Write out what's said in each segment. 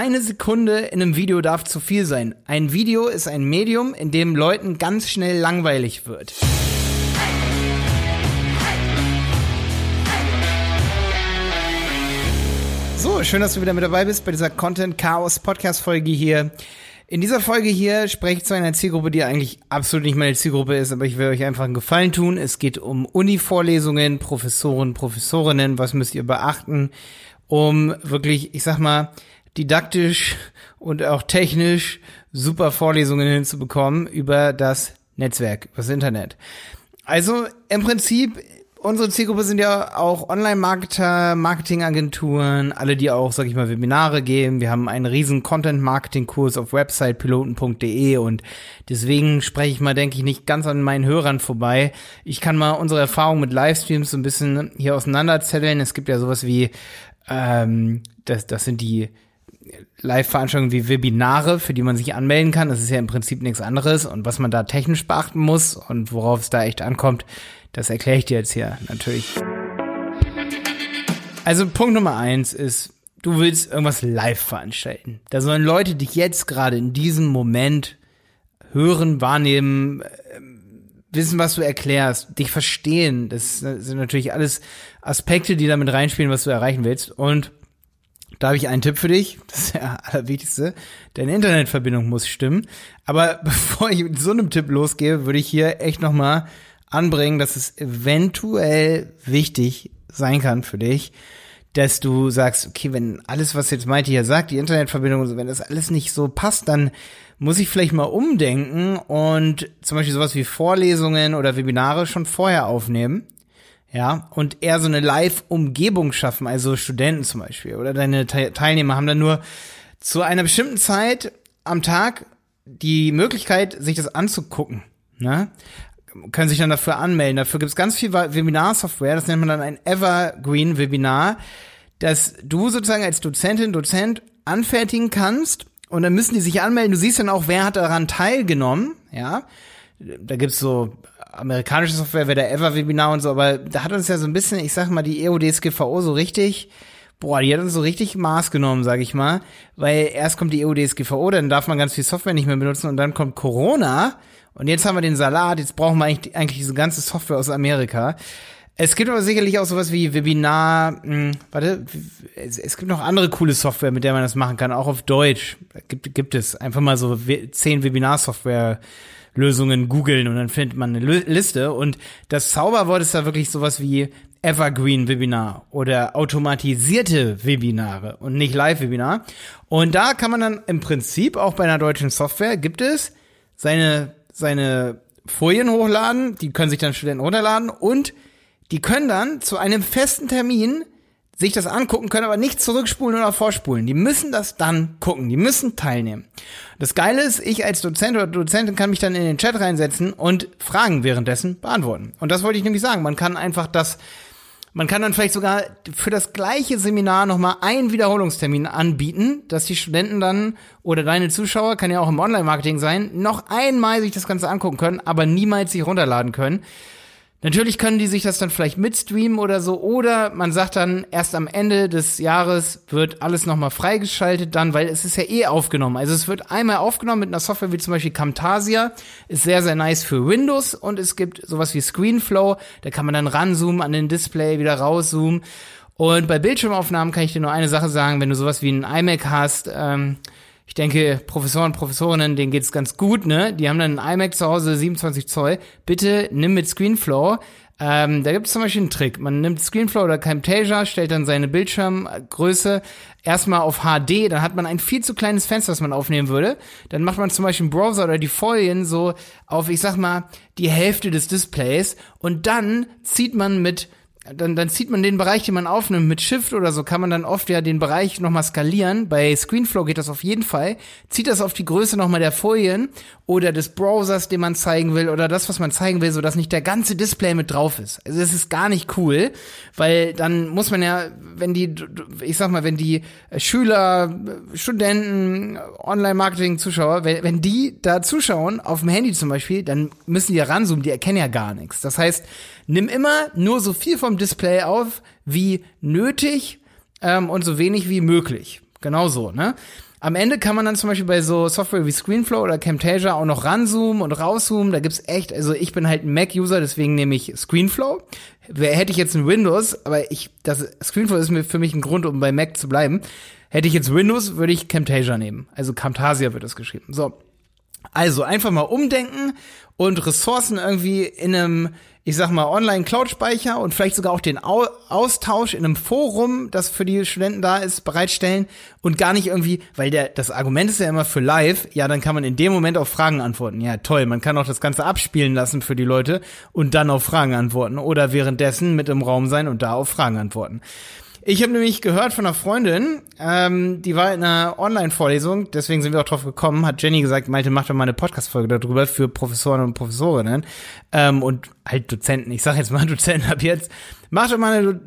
keine Sekunde in einem Video darf zu viel sein. Ein Video ist ein Medium, in dem Leuten ganz schnell langweilig wird. So, schön, dass du wieder mit dabei bist bei dieser Content Chaos Podcast Folge hier. In dieser Folge hier spreche ich zu einer Zielgruppe, die eigentlich absolut nicht meine Zielgruppe ist, aber ich will euch einfach einen Gefallen tun. Es geht um Uni-Vorlesungen, Professoren, Professorinnen, was müsst ihr beachten, um wirklich, ich sag mal, didaktisch und auch technisch super Vorlesungen hinzubekommen über das Netzwerk, über das Internet. Also im Prinzip Unsere Zielgruppe sind ja auch Online-Marketer, Marketingagenturen, alle, die auch, sag ich mal, Webinare geben. Wir haben einen riesen Content-Marketing-Kurs auf websitepiloten.de und deswegen spreche ich mal, denke ich, nicht ganz an meinen Hörern vorbei. Ich kann mal unsere Erfahrung mit Livestreams so ein bisschen hier auseinanderzetteln. Es gibt ja sowas wie, ähm, das, das sind die Live-Veranstaltungen wie Webinare, für die man sich anmelden kann. Das ist ja im Prinzip nichts anderes. Und was man da technisch beachten muss und worauf es da echt ankommt, das erkläre ich dir jetzt hier natürlich. Also Punkt Nummer eins ist, du willst irgendwas live veranstalten. Da sollen Leute dich jetzt gerade in diesem Moment hören, wahrnehmen, äh, wissen, was du erklärst, dich verstehen. Das sind natürlich alles Aspekte, die damit reinspielen, was du erreichen willst. Und da habe ich einen Tipp für dich. Das ist der allerwichtigste. Deine Internetverbindung muss stimmen. Aber bevor ich mit so einem Tipp losgehe, würde ich hier echt nochmal anbringen, dass es eventuell wichtig sein kann für dich, dass du sagst, okay, wenn alles, was jetzt Maite hier sagt, die Internetverbindung wenn das alles nicht so passt, dann muss ich vielleicht mal umdenken und zum Beispiel sowas wie Vorlesungen oder Webinare schon vorher aufnehmen. Ja, und eher so eine Live-Umgebung schaffen, also Studenten zum Beispiel oder deine Teilnehmer haben dann nur zu einer bestimmten Zeit am Tag die Möglichkeit, sich das anzugucken. Ne? können sich dann dafür anmelden. Dafür gibt es ganz viel Webinar-Software, das nennt man dann ein Evergreen-Webinar, das du sozusagen als Dozentin, Dozent anfertigen kannst und dann müssen die sich anmelden. Du siehst dann auch, wer hat daran teilgenommen, ja. Da gibt's so amerikanische Software, wer der Ever-Webinar und so, aber da hat uns ja so ein bisschen, ich sag mal, die EODSGVO so richtig boah, die hat uns so richtig Maß genommen, sag ich mal, weil erst kommt die EODSGVO, dann darf man ganz viel Software nicht mehr benutzen und dann kommt Corona und jetzt haben wir den Salat, jetzt brauchen wir eigentlich, eigentlich diese ganze Software aus Amerika. Es gibt aber sicherlich auch sowas wie Webinar, mh, hm, warte, es, es, gibt noch andere coole Software, mit der man das machen kann, auch auf Deutsch. Gibt, gibt es einfach mal so zehn Webinar-Software Lösungen googeln und dann findet man eine Liste und das Zauberwort ist da wirklich sowas wie Evergreen Webinar oder automatisierte Webinare und nicht Live Webinar. Und da kann man dann im Prinzip auch bei einer deutschen Software gibt es seine seine Folien hochladen, die können sich dann Studenten runterladen und die können dann zu einem festen Termin sich das angucken, können aber nicht zurückspulen oder vorspulen. Die müssen das dann gucken, die müssen teilnehmen. Das Geile ist, ich als Dozent oder Dozentin kann mich dann in den Chat reinsetzen und Fragen währenddessen beantworten. Und das wollte ich nämlich sagen. Man kann einfach das man kann dann vielleicht sogar für das gleiche Seminar nochmal einen Wiederholungstermin anbieten, dass die Studenten dann oder deine Zuschauer, kann ja auch im Online-Marketing sein, noch einmal sich das Ganze angucken können, aber niemals sich runterladen können. Natürlich können die sich das dann vielleicht mitstreamen oder so, oder man sagt dann, erst am Ende des Jahres wird alles nochmal freigeschaltet dann, weil es ist ja eh aufgenommen. Also es wird einmal aufgenommen mit einer Software wie zum Beispiel Camtasia, ist sehr, sehr nice für Windows und es gibt sowas wie Screenflow, da kann man dann ranzoomen an den Display, wieder rauszoomen. Und bei Bildschirmaufnahmen kann ich dir nur eine Sache sagen, wenn du sowas wie ein iMac hast, ähm, ich denke, Professoren, Professorinnen, denen geht's ganz gut, ne? Die haben dann ein iMac zu Hause, 27 Zoll. Bitte nimm mit Screenflow. Ähm, da gibt es zum Beispiel einen Trick. Man nimmt Screenflow oder Camtasia, stellt dann seine Bildschirmgröße erstmal auf HD, dann hat man ein viel zu kleines Fenster, das man aufnehmen würde. Dann macht man zum Beispiel einen Browser oder die Folien so auf, ich sag mal, die Hälfte des Displays und dann zieht man mit dann, dann zieht man den Bereich, den man aufnimmt, mit Shift oder so, kann man dann oft ja den Bereich nochmal skalieren. Bei Screenflow geht das auf jeden Fall. Zieht das auf die Größe nochmal der Folien oder des Browsers, den man zeigen will, oder das, was man zeigen will, sodass nicht der ganze Display mit drauf ist. Also das ist gar nicht cool, weil dann muss man ja, wenn die, ich sag mal, wenn die Schüler, Studenten, Online-Marketing-Zuschauer, wenn, wenn die da zuschauen, auf dem Handy zum Beispiel, dann müssen die ja ranzoomen, die erkennen ja gar nichts. Das heißt, nimm immer nur so viel vom Display auf wie nötig ähm, und so wenig wie möglich. Genau so, ne? Am Ende kann man dann zum Beispiel bei so Software wie Screenflow oder Camtasia auch noch ranzoomen und rauszoomen. Da gibt's echt, also ich bin halt ein Mac-User, deswegen nehme ich Screenflow. Hätte ich jetzt ein Windows, aber ich, das Screenflow ist mir für mich ein Grund, um bei Mac zu bleiben. Hätte ich jetzt Windows, würde ich Camtasia nehmen. Also Camtasia wird das geschrieben. So. Also einfach mal umdenken und Ressourcen irgendwie in einem ich sag mal, Online-Cloud-Speicher und vielleicht sogar auch den Au Austausch in einem Forum, das für die Studenten da ist, bereitstellen und gar nicht irgendwie, weil der, das Argument ist ja immer für live, ja, dann kann man in dem Moment auf Fragen antworten. Ja, toll, man kann auch das Ganze abspielen lassen für die Leute und dann auf Fragen antworten oder währenddessen mit im Raum sein und da auf Fragen antworten. Ich habe nämlich gehört von einer Freundin, ähm, die war in einer Online-Vorlesung, deswegen sind wir auch drauf gekommen, hat Jenny gesagt, Malte, mach doch mal eine Podcast-Folge darüber für Professoren und Professorinnen ähm, und halt Dozenten. Ich sage jetzt mal Dozenten ab jetzt. Mach doch mal eine,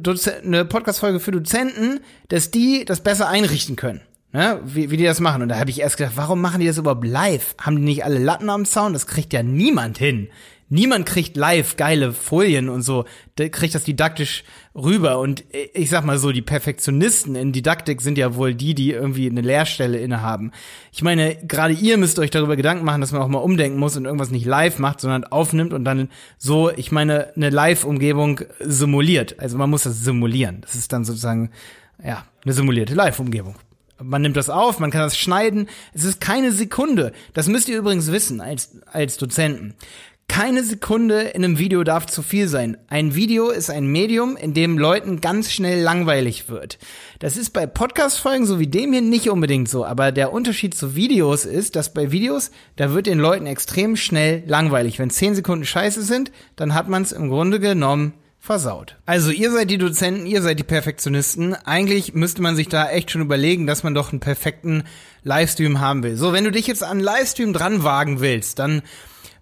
eine Podcast-Folge für Dozenten, dass die das besser einrichten können. Ne, wie, wie die das machen. Und da habe ich erst gedacht, warum machen die das überhaupt live? Haben die nicht alle Latten am Zaun? Das kriegt ja niemand hin. Niemand kriegt live geile Folien und so, der kriegt das didaktisch rüber. Und ich sag mal so, die Perfektionisten in Didaktik sind ja wohl die, die irgendwie eine Lehrstelle innehaben. Ich meine, gerade ihr müsst euch darüber Gedanken machen, dass man auch mal umdenken muss und irgendwas nicht live macht, sondern aufnimmt und dann so, ich meine, eine Live-Umgebung simuliert. Also man muss das simulieren. Das ist dann sozusagen, ja, eine simulierte Live-Umgebung. Man nimmt das auf, man kann das schneiden. Es ist keine Sekunde. Das müsst ihr übrigens wissen als, als Dozenten. Keine Sekunde in einem Video darf zu viel sein. Ein Video ist ein Medium, in dem Leuten ganz schnell langweilig wird. Das ist bei Podcast-Folgen so wie dem hier nicht unbedingt so, aber der Unterschied zu Videos ist, dass bei Videos, da wird den Leuten extrem schnell langweilig. Wenn zehn Sekunden scheiße sind, dann hat man es im Grunde genommen versaut. Also ihr seid die Dozenten, ihr seid die Perfektionisten. Eigentlich müsste man sich da echt schon überlegen, dass man doch einen perfekten Livestream haben will. So, wenn du dich jetzt an Livestream dran wagen willst, dann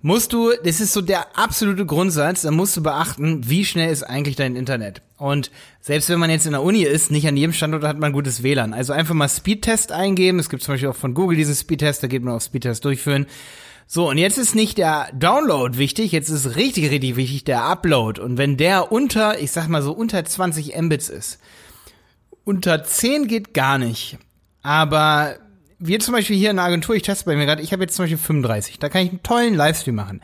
musst du, das ist so der absolute Grundsatz, da musst du beachten, wie schnell ist eigentlich dein Internet. Und selbst wenn man jetzt in der Uni ist, nicht an jedem Standort hat man gutes WLAN. Also einfach mal Speedtest eingeben. Es gibt zum Beispiel auch von Google diesen Speedtest, da geht man auf Speedtest durchführen. So, und jetzt ist nicht der Download wichtig, jetzt ist richtig, richtig wichtig der Upload. Und wenn der unter, ich sag mal so unter 20 Mbits ist, unter 10 geht gar nicht. Aber wir zum Beispiel hier in der Agentur, ich teste bei mir gerade, ich habe jetzt zum Beispiel 35. Da kann ich einen tollen Livestream machen.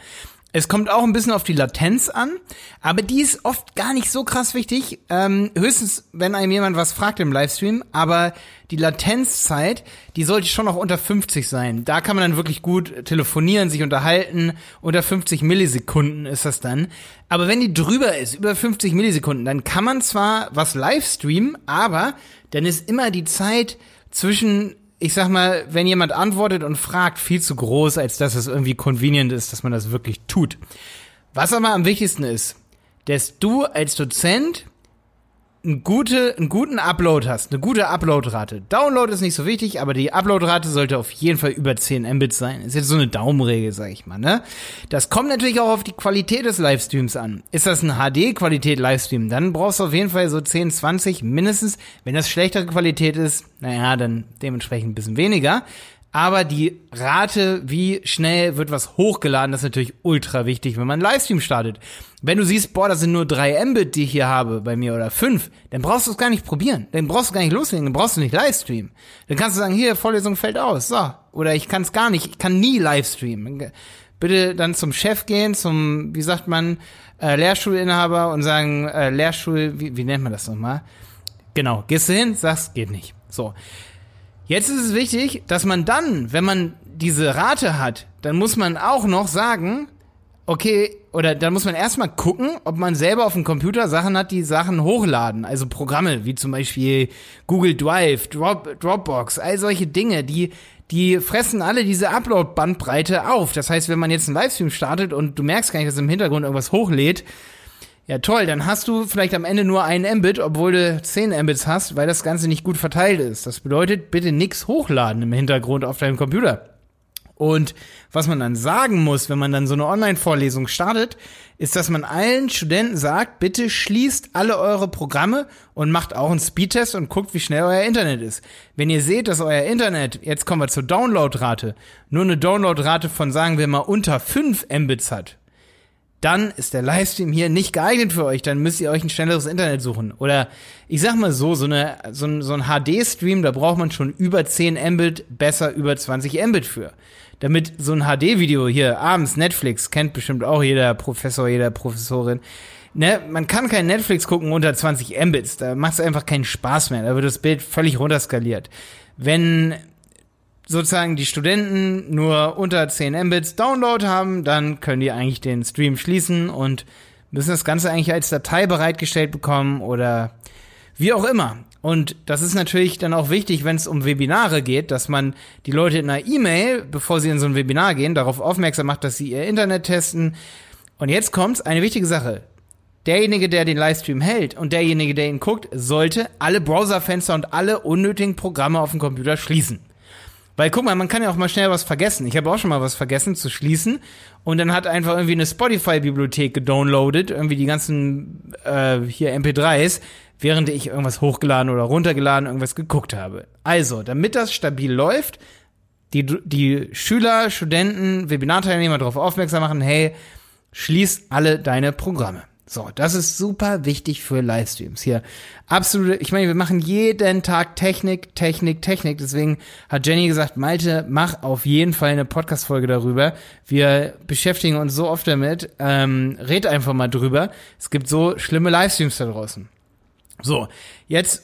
Es kommt auch ein bisschen auf die Latenz an, aber die ist oft gar nicht so krass wichtig. Ähm, höchstens, wenn einem jemand was fragt im Livestream, aber die Latenzzeit, die sollte schon noch unter 50 sein. Da kann man dann wirklich gut telefonieren, sich unterhalten. Unter 50 Millisekunden ist das dann. Aber wenn die drüber ist, über 50 Millisekunden, dann kann man zwar was Livestreamen, aber dann ist immer die Zeit zwischen ich sag mal, wenn jemand antwortet und fragt, viel zu groß, als dass es irgendwie convenient ist, dass man das wirklich tut. Was aber am wichtigsten ist, dass du als Dozent einen, gute, einen guten Upload hast, eine gute Uploadrate. Download ist nicht so wichtig, aber die Uploadrate sollte auf jeden Fall über 10 Mbit sein. Ist jetzt so eine Daumenregel, sag ich mal, ne? Das kommt natürlich auch auf die Qualität des Livestreams an. Ist das ein HD-Qualität Livestream, dann brauchst du auf jeden Fall so 10, 20 mindestens. Wenn das schlechtere Qualität ist, naja, dann dementsprechend ein bisschen weniger. Aber die Rate, wie schnell wird was hochgeladen, das ist natürlich ultra wichtig, wenn man einen Livestream startet. Wenn du siehst, boah, das sind nur drei Mbit, die ich hier habe bei mir oder fünf, dann brauchst du es gar nicht probieren. Dann brauchst du gar nicht loslegen, dann brauchst du nicht Livestream. Dann kannst du sagen, hier, Vorlesung fällt aus, so. Oder ich kann es gar nicht, ich kann nie Livestreamen. Bitte dann zum Chef gehen, zum, wie sagt man, äh, Lehrstuhlinhaber und sagen, äh, Lehrstuhl, wie, wie nennt man das nochmal? Genau, gehst du hin, sagst, geht nicht. So. Jetzt ist es wichtig, dass man dann, wenn man diese Rate hat, dann muss man auch noch sagen, okay, oder dann muss man erstmal gucken, ob man selber auf dem Computer Sachen hat, die Sachen hochladen. Also Programme wie zum Beispiel Google Drive, Drop, Dropbox, all solche Dinge, die, die fressen alle diese Upload-Bandbreite auf. Das heißt, wenn man jetzt einen Livestream startet und du merkst gar nicht, dass im Hintergrund irgendwas hochlädt, ja, toll, dann hast du vielleicht am Ende nur einen Mbit, obwohl du 10 Mbits hast, weil das Ganze nicht gut verteilt ist. Das bedeutet, bitte nichts hochladen im Hintergrund auf deinem Computer. Und was man dann sagen muss, wenn man dann so eine Online-Vorlesung startet, ist, dass man allen Studenten sagt, bitte schließt alle eure Programme und macht auch einen Speedtest und guckt, wie schnell euer Internet ist. Wenn ihr seht, dass euer Internet, jetzt kommen wir zur Downloadrate, nur eine Downloadrate von, sagen wir mal, unter 5 Mbits hat, dann ist der Livestream hier nicht geeignet für euch. Dann müsst ihr euch ein schnelleres Internet suchen. Oder ich sag mal so, so, eine, so ein, so ein HD-Stream, da braucht man schon über 10 Mbit, besser über 20 Mbit für. Damit so ein HD-Video hier abends Netflix kennt bestimmt auch jeder Professor, jeder Professorin. Ne, man kann kein Netflix gucken unter 20 Mbits. Da macht es einfach keinen Spaß mehr. Da wird das Bild völlig runterskaliert. Wenn sozusagen die Studenten nur unter 10 Mbits Download haben, dann können die eigentlich den Stream schließen und müssen das Ganze eigentlich als Datei bereitgestellt bekommen oder wie auch immer. Und das ist natürlich dann auch wichtig, wenn es um Webinare geht, dass man die Leute in einer E-Mail, bevor sie in so ein Webinar gehen, darauf aufmerksam macht, dass sie ihr Internet testen. Und jetzt kommt's, eine wichtige Sache. Derjenige, der den Livestream hält und derjenige, der ihn guckt, sollte alle Browserfenster und alle unnötigen Programme auf dem Computer schließen. Weil guck mal, man kann ja auch mal schnell was vergessen. Ich habe auch schon mal was vergessen zu schließen und dann hat einfach irgendwie eine Spotify-Bibliothek gedownloadet, irgendwie die ganzen äh, hier MP3s, während ich irgendwas hochgeladen oder runtergeladen, irgendwas geguckt habe. Also, damit das stabil läuft, die, die Schüler, Studenten, Webinarteilnehmer darauf aufmerksam machen, hey, schließ alle deine Programme. So, das ist super wichtig für Livestreams. Hier absolute, ich meine, wir machen jeden Tag Technik, Technik, Technik. Deswegen hat Jenny gesagt, Malte, mach auf jeden Fall eine Podcast-Folge darüber. Wir beschäftigen uns so oft damit. Ähm, red einfach mal drüber. Es gibt so schlimme Livestreams da draußen. So, jetzt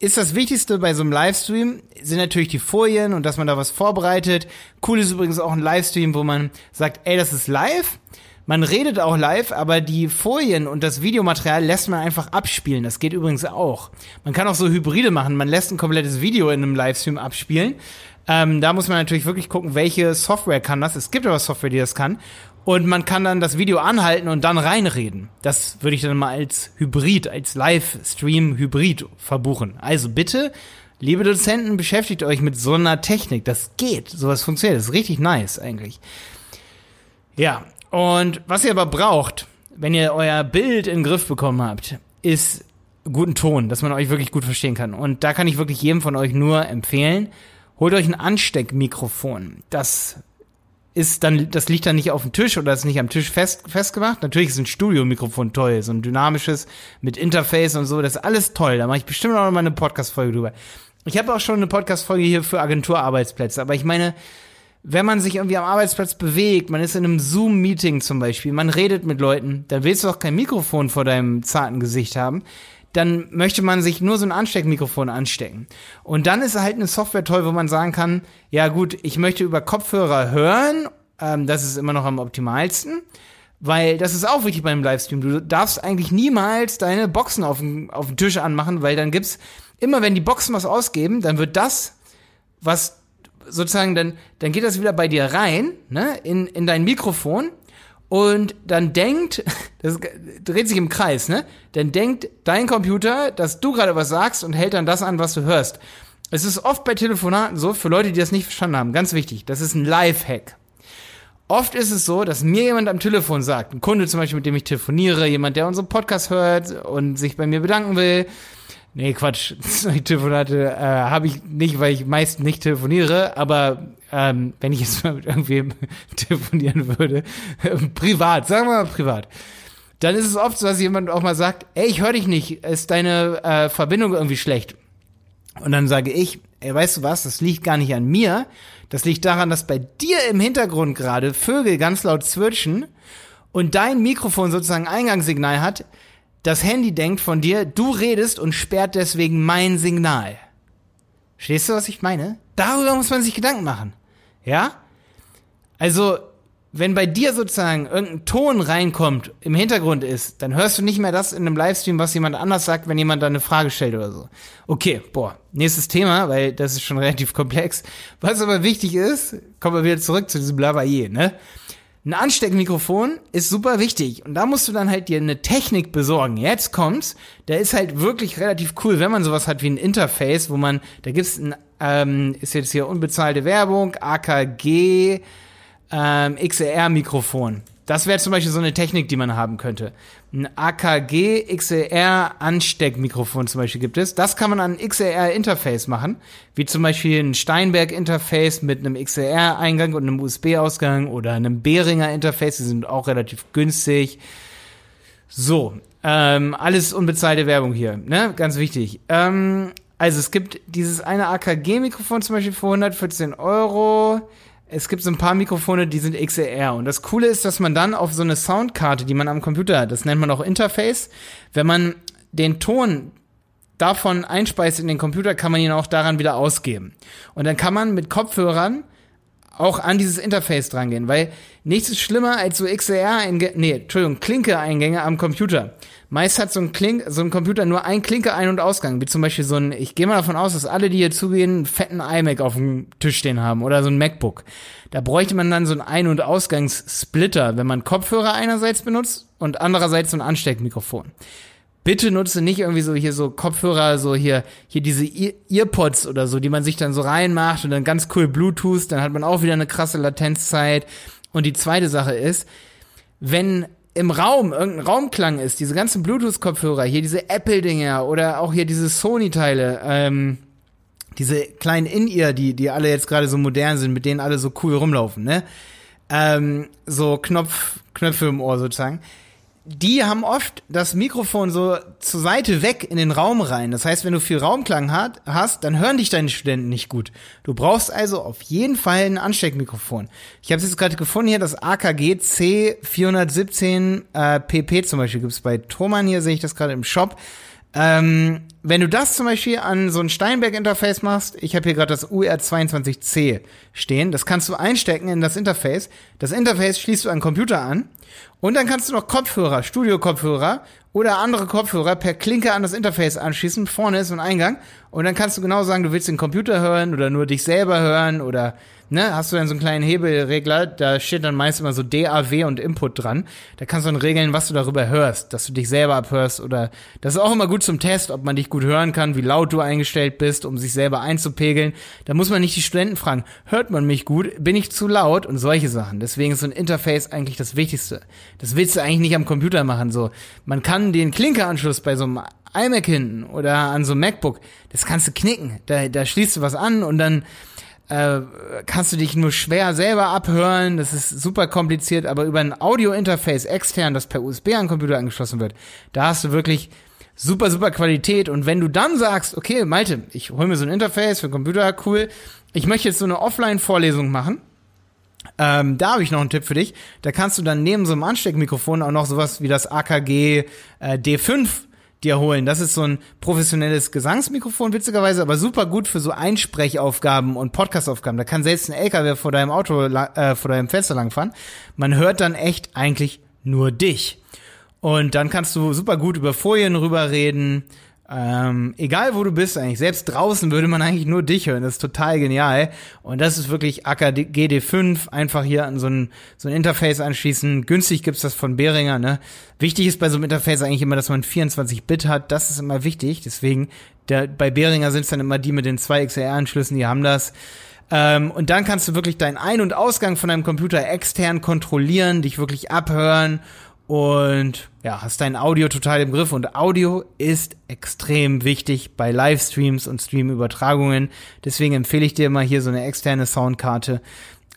ist das Wichtigste bei so einem Livestream sind natürlich die Folien und dass man da was vorbereitet. Cool ist übrigens auch ein Livestream, wo man sagt, ey, das ist live man redet auch live, aber die Folien und das Videomaterial lässt man einfach abspielen. Das geht übrigens auch. Man kann auch so Hybride machen. Man lässt ein komplettes Video in einem Livestream abspielen. Ähm, da muss man natürlich wirklich gucken, welche Software kann das. Es gibt aber Software, die das kann. Und man kann dann das Video anhalten und dann reinreden. Das würde ich dann mal als Hybrid, als Livestream-Hybrid verbuchen. Also bitte, liebe Dozenten, beschäftigt euch mit so einer Technik. Das geht. Sowas funktioniert. Das ist richtig nice eigentlich. Ja, und was ihr aber braucht, wenn ihr euer Bild in den Griff bekommen habt, ist guten Ton, dass man euch wirklich gut verstehen kann. Und da kann ich wirklich jedem von euch nur empfehlen, holt euch ein Ansteckmikrofon. Das ist dann, das liegt dann nicht auf dem Tisch oder ist nicht am Tisch fest, festgemacht. Natürlich ist ein Studiomikrofon toll, so ein dynamisches mit Interface und so, das ist alles toll. Da mache ich bestimmt auch noch mal eine Podcast-Folge drüber. Ich habe auch schon eine Podcast-Folge hier für Agenturarbeitsplätze, aber ich meine, wenn man sich irgendwie am Arbeitsplatz bewegt, man ist in einem Zoom-Meeting zum Beispiel, man redet mit Leuten, dann willst du auch kein Mikrofon vor deinem zarten Gesicht haben, dann möchte man sich nur so ein Ansteckmikrofon anstecken. Und dann ist halt eine Software toll, wo man sagen kann, ja gut, ich möchte über Kopfhörer hören, ähm, das ist immer noch am optimalsten. Weil das ist auch wichtig beim Livestream. Du darfst eigentlich niemals deine Boxen auf den, auf den Tisch anmachen, weil dann gibt's immer, wenn die Boxen was ausgeben, dann wird das, was sozusagen, dann, dann geht das wieder bei dir rein, ne, in, in dein Mikrofon und dann denkt, das dreht sich im Kreis, ne, dann denkt dein Computer, dass du gerade was sagst und hält dann das an, was du hörst. Es ist oft bei Telefonaten so, für Leute, die das nicht verstanden haben, ganz wichtig, das ist ein Live-Hack. Oft ist es so, dass mir jemand am Telefon sagt, ein Kunde zum Beispiel, mit dem ich telefoniere, jemand, der unseren Podcast hört und sich bei mir bedanken will, Nee, Quatsch. Telefonate äh, habe ich nicht, weil ich meist nicht telefoniere, aber ähm, wenn ich jetzt mal mit irgendwem telefonieren würde, privat, sagen wir mal privat, dann ist es oft so, dass jemand auch mal sagt, ey, ich höre dich nicht, ist deine äh, Verbindung irgendwie schlecht. Und dann sage ich, ey, weißt du was, das liegt gar nicht an mir, das liegt daran, dass bei dir im Hintergrund gerade Vögel ganz laut zwitschern und dein Mikrofon sozusagen Eingangssignal hat, das Handy denkt von dir, du redest und sperrt deswegen mein Signal. Verstehst du, was ich meine? Darüber muss man sich Gedanken machen. Ja? Also, wenn bei dir sozusagen irgendein Ton reinkommt, im Hintergrund ist, dann hörst du nicht mehr das in einem Livestream, was jemand anders sagt, wenn jemand da eine Frage stellt oder so. Okay, boah, nächstes Thema, weil das ist schon relativ komplex. Was aber wichtig ist, kommen wir wieder zurück zu diesem Blabaier, ne? Ein Ansteckmikrofon ist super wichtig und da musst du dann halt dir eine Technik besorgen. Jetzt kommt's, der ist halt wirklich relativ cool, wenn man sowas hat wie ein Interface, wo man, da gibt's ein, ähm, ist jetzt hier unbezahlte Werbung, AKG, ähm, XLR-Mikrofon. Das wäre zum Beispiel so eine Technik, die man haben könnte. Ein AKG XLR Ansteckmikrofon zum Beispiel gibt es. Das kann man an XLR Interface machen, wie zum Beispiel ein Steinberg Interface mit einem XLR Eingang und einem USB Ausgang oder einem Behringer Interface. Die sind auch relativ günstig. So, ähm, alles unbezahlte Werbung hier, ne? Ganz wichtig. Ähm, also es gibt dieses eine AKG-Mikrofon zum Beispiel für 114 Euro. Es gibt so ein paar Mikrofone, die sind XLR. Und das Coole ist, dass man dann auf so eine Soundkarte, die man am Computer hat, das nennt man auch Interface, wenn man den Ton davon einspeist in den Computer, kann man ihn auch daran wieder ausgeben. Und dann kann man mit Kopfhörern auch an dieses Interface drangehen, weil nichts ist schlimmer als so XLR-Eingänge, nee, Entschuldigung, Klinke-Eingänge am Computer. Meist hat so ein, Klink, so ein Computer nur ein Klinke-Ein- und Ausgang, wie zum Beispiel so ein, ich gehe mal davon aus, dass alle, die hier zugehen, einen fetten iMac auf dem Tisch stehen haben oder so ein MacBook. Da bräuchte man dann so einen Ein- und Ausgangssplitter, wenn man Kopfhörer einerseits benutzt und andererseits so ein Ansteckmikrofon bitte nutze nicht irgendwie so hier so Kopfhörer, so hier, hier diese Earpods oder so, die man sich dann so reinmacht und dann ganz cool Bluetooth, dann hat man auch wieder eine krasse Latenzzeit. Und die zweite Sache ist, wenn im Raum irgendein Raumklang ist, diese ganzen Bluetooth-Kopfhörer, hier diese Apple-Dinger oder auch hier diese Sony-Teile, ähm, diese kleinen In-Ear, die, die alle jetzt gerade so modern sind, mit denen alle so cool rumlaufen, ne? Ähm, so Knopf, Knöpfe im Ohr sozusagen die haben oft das Mikrofon so zur Seite weg in den Raum rein. Das heißt, wenn du viel Raumklang hat, hast, dann hören dich deine Studenten nicht gut. Du brauchst also auf jeden Fall ein Ansteckmikrofon. Ich habe es jetzt gerade gefunden hier, das AKG C417 äh, PP zum Beispiel gibt's bei Thomann hier, sehe ich das gerade im Shop. Ähm, wenn du das zum Beispiel an so ein Steinberg-Interface machst, ich habe hier gerade das UR22C stehen, das kannst du einstecken in das Interface. Das Interface schließt du an Computer an und dann kannst du noch Kopfhörer, Studio-Kopfhörer oder andere Kopfhörer per Klinke an das Interface anschließen. Vorne ist ein Eingang und dann kannst du genau sagen, du willst den Computer hören oder nur dich selber hören oder ne, hast du dann so einen kleinen Hebelregler, da steht dann meist immer so DAW und Input dran. Da kannst du dann regeln, was du darüber hörst, dass du dich selber abhörst oder das ist auch immer gut zum Test, ob man dich gut hören kann, wie laut du eingestellt bist, um sich selber einzupegeln. Da muss man nicht die Studenten fragen, hört man mich gut, bin ich zu laut und solche Sachen. Deswegen ist so ein Interface eigentlich das Wichtigste. Das willst du eigentlich nicht am Computer machen, so. Man kann den Klinkeranschluss bei so einem iMac hinten oder an so einem MacBook, das kannst du knicken. Da, da schließt du was an und dann äh, kannst du dich nur schwer selber abhören. Das ist super kompliziert, aber über ein Audio-Interface extern, das per USB an den Computer angeschlossen wird, da hast du wirklich super, super Qualität. Und wenn du dann sagst, okay, Malte, ich hol mir so ein Interface für den Computer, cool, ich möchte jetzt so eine Offline-Vorlesung machen, ähm, da habe ich noch einen Tipp für dich. Da kannst du dann neben so einem Ansteckmikrofon auch noch sowas wie das AKG äh, D5 dir holen. Das ist so ein professionelles Gesangsmikrofon, witzigerweise, aber super gut für so Einsprechaufgaben und Podcastaufgaben. Da kann selbst ein LKW vor deinem Auto, äh, vor deinem Fenster langfahren. Man hört dann echt eigentlich nur dich. Und dann kannst du super gut über Folien rüberreden. Ähm, egal wo du bist eigentlich, selbst draußen würde man eigentlich nur dich hören. Das ist total genial. Und das ist wirklich AKGD5, einfach hier an so ein, so ein Interface anschließen. Günstig gibt's das von Behringer, ne? Wichtig ist bei so einem Interface eigentlich immer, dass man 24-Bit hat. Das ist immer wichtig. Deswegen, der, bei Behringer sind es dann immer die mit den zwei XLR-Anschlüssen, die haben das. Ähm, und dann kannst du wirklich deinen Ein- und Ausgang von deinem Computer extern kontrollieren, dich wirklich abhören und ja, hast dein Audio total im Griff und Audio ist extrem wichtig bei Livestreams und Streamübertragungen. Deswegen empfehle ich dir mal hier so eine externe Soundkarte.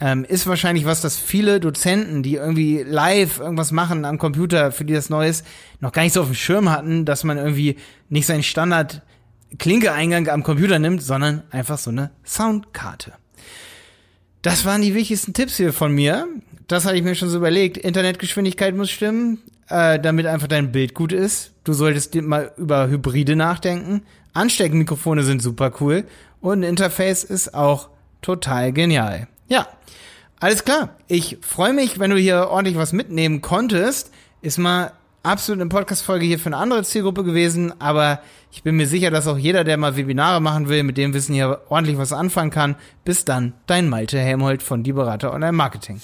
Ähm, ist wahrscheinlich was, das viele Dozenten, die irgendwie live irgendwas machen am Computer, für die das neu ist, noch gar nicht so auf dem Schirm hatten, dass man irgendwie nicht seinen Standard Klinke-Eingang am Computer nimmt, sondern einfach so eine Soundkarte. Das waren die wichtigsten Tipps hier von mir das hatte ich mir schon so überlegt. Internetgeschwindigkeit muss stimmen, äh, damit einfach dein Bild gut ist. Du solltest mal über Hybride nachdenken. Ansteckmikrofone sind super cool und ein Interface ist auch total genial. Ja, alles klar. Ich freue mich, wenn du hier ordentlich was mitnehmen konntest. Ist mal absolut eine Podcast-Folge hier für eine andere Zielgruppe gewesen, aber ich bin mir sicher, dass auch jeder, der mal Webinare machen will, mit dem Wissen hier ordentlich was anfangen kann. Bis dann, dein Malte Helmholt von Die Berater Online Marketing.